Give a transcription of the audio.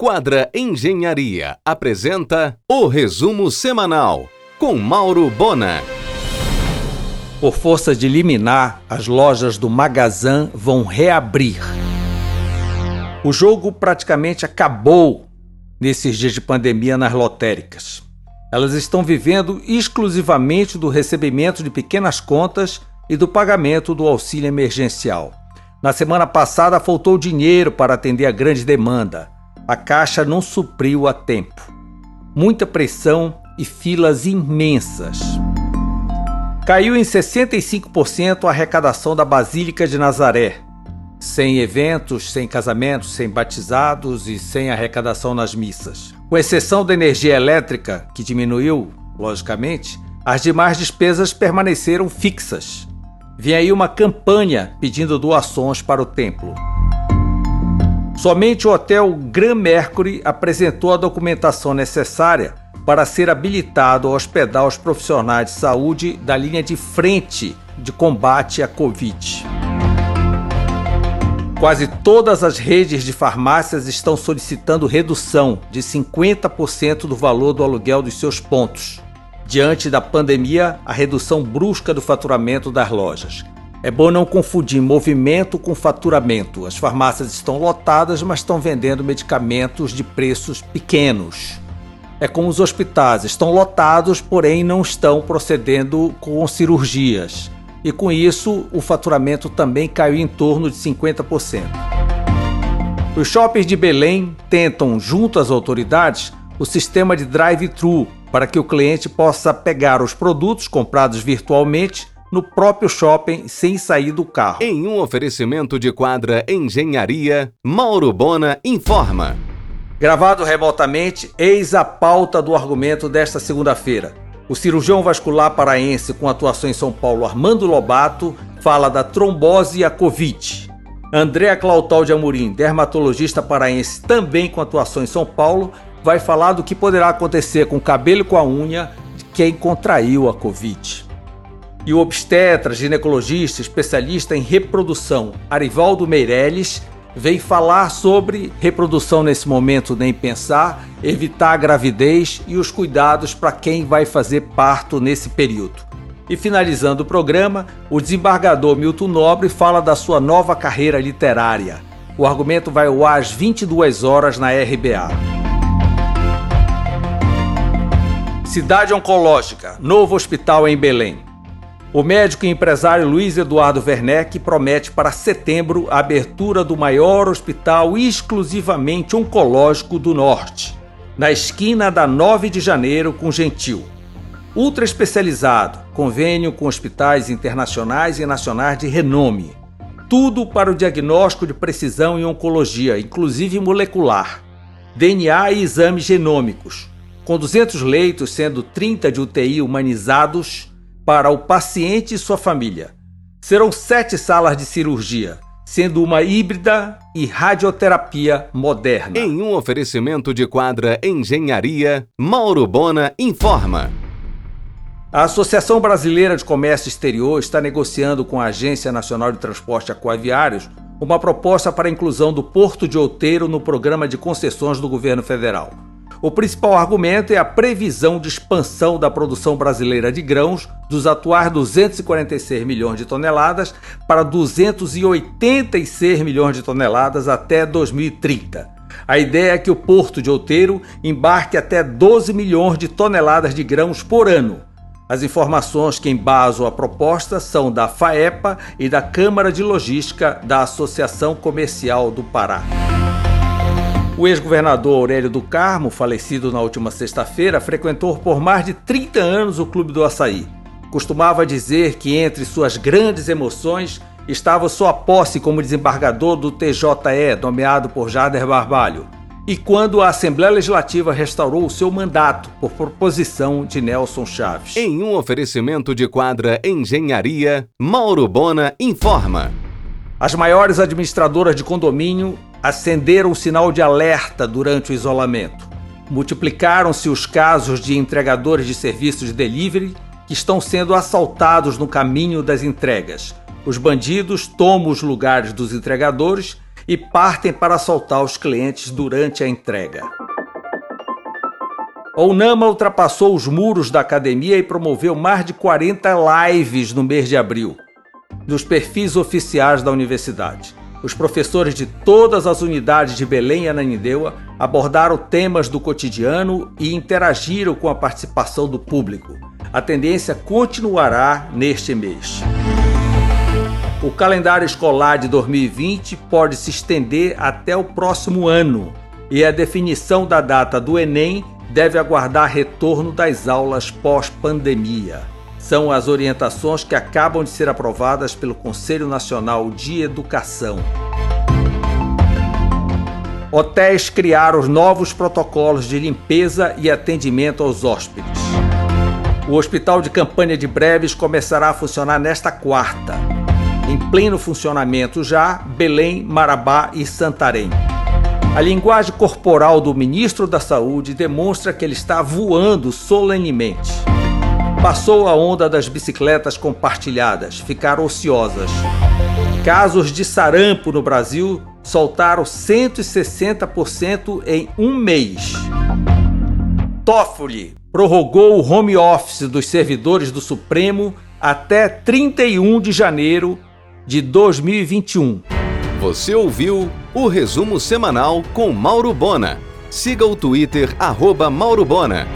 Quadra Engenharia apresenta o resumo semanal com Mauro Bona. Por força de liminar, as lojas do Magazan vão reabrir. O jogo praticamente acabou nesses dias de pandemia nas lotéricas. Elas estão vivendo exclusivamente do recebimento de pequenas contas e do pagamento do auxílio emergencial. Na semana passada faltou dinheiro para atender a grande demanda a caixa não supriu a tempo. Muita pressão e filas imensas. Caiu em 65% a arrecadação da Basílica de Nazaré. Sem eventos, sem casamentos, sem batizados e sem arrecadação nas missas. Com exceção da energia elétrica, que diminuiu, logicamente, as demais despesas permaneceram fixas. Vem aí uma campanha pedindo doações para o templo. Somente o Hotel Grand Mercury apresentou a documentação necessária para ser habilitado a hospedar os profissionais de saúde da linha de frente de combate à Covid. Quase todas as redes de farmácias estão solicitando redução de 50% do valor do aluguel dos seus pontos. Diante da pandemia, a redução brusca do faturamento das lojas. É bom não confundir movimento com faturamento. As farmácias estão lotadas, mas estão vendendo medicamentos de preços pequenos. É como os hospitais, estão lotados, porém não estão procedendo com cirurgias. E com isso, o faturamento também caiu em torno de 50%. Os shoppings de Belém tentam, junto às autoridades, o sistema de drive-thru para que o cliente possa pegar os produtos comprados virtualmente no próprio shopping sem sair do carro. Em um oferecimento de quadra Engenharia, Mauro Bona informa. Gravado remotamente, eis a pauta do argumento desta segunda-feira. O cirurgião vascular paraense com atuação em São Paulo, Armando Lobato, fala da trombose e a Covid. Andréa Clautal de Amorim, dermatologista paraense também com atuação em São Paulo, vai falar do que poderá acontecer com o cabelo e com a unha de quem contraiu a Covid. E o obstetra, ginecologista, especialista em reprodução, Arivaldo Meirelles, veio falar sobre reprodução nesse momento, nem pensar, evitar a gravidez e os cuidados para quem vai fazer parto nesse período. E finalizando o programa, o desembargador Milton Nobre fala da sua nova carreira literária. O argumento vai ao ar às 22 horas na RBA. Cidade Oncológica, novo hospital em Belém. O médico e empresário Luiz Eduardo Werneck promete para setembro a abertura do maior hospital exclusivamente oncológico do Norte, na esquina da 9 de janeiro com Gentil. Ultra especializado, convênio com hospitais internacionais e nacionais de renome. Tudo para o diagnóstico de precisão em oncologia, inclusive molecular. DNA e exames genômicos. Com 200 leitos, sendo 30 de UTI humanizados, para o paciente e sua família. Serão sete salas de cirurgia, sendo uma híbrida e radioterapia moderna. Em um oferecimento de quadra Engenharia, Mauro Bona informa. A Associação Brasileira de Comércio Exterior está negociando com a Agência Nacional de Transporte Aquaviários uma proposta para a inclusão do Porto de Outeiro no programa de concessões do governo federal. O principal argumento é a previsão de expansão da produção brasileira de grãos dos atuais 246 milhões de toneladas para 286 milhões de toneladas até 2030. A ideia é que o porto de Outeiro embarque até 12 milhões de toneladas de grãos por ano. As informações que embasam a proposta são da FAEPA e da Câmara de Logística da Associação Comercial do Pará. O ex-governador Aurélio do Carmo, falecido na última sexta-feira, frequentou por mais de 30 anos o Clube do Açaí. Costumava dizer que entre suas grandes emoções estava sua posse como desembargador do TJE, nomeado por Jader Barbalho, e quando a Assembleia Legislativa restaurou o seu mandato por proposição de Nelson Chaves. Em um oferecimento de quadra Engenharia, Mauro Bona informa. As maiores administradoras de condomínio acenderam o sinal de alerta durante o isolamento. Multiplicaram-se os casos de entregadores de serviços de delivery que estão sendo assaltados no caminho das entregas. Os bandidos tomam os lugares dos entregadores e partem para assaltar os clientes durante a entrega. A Unama ultrapassou os muros da academia e promoveu mais de 40 lives no mês de abril, nos perfis oficiais da universidade. Os professores de todas as unidades de Belém e Ananindeua abordaram temas do cotidiano e interagiram com a participação do público. A tendência continuará neste mês. O calendário escolar de 2020 pode se estender até o próximo ano e a definição da data do Enem deve aguardar retorno das aulas pós-pandemia. São as orientações que acabam de ser aprovadas pelo Conselho Nacional de Educação. Hotéis criaram novos protocolos de limpeza e atendimento aos hóspedes. O Hospital de Campanha de Breves começará a funcionar nesta quarta. Em pleno funcionamento já, Belém, Marabá e Santarém. A linguagem corporal do ministro da Saúde demonstra que ele está voando solenemente. Passou a onda das bicicletas compartilhadas, ficaram ociosas. Casos de sarampo no Brasil soltaram 160% em um mês. Toffoli prorrogou o home office dos servidores do Supremo até 31 de janeiro de 2021. Você ouviu o resumo semanal com Mauro Bona. Siga o Twitter, arroba Mauro Bona.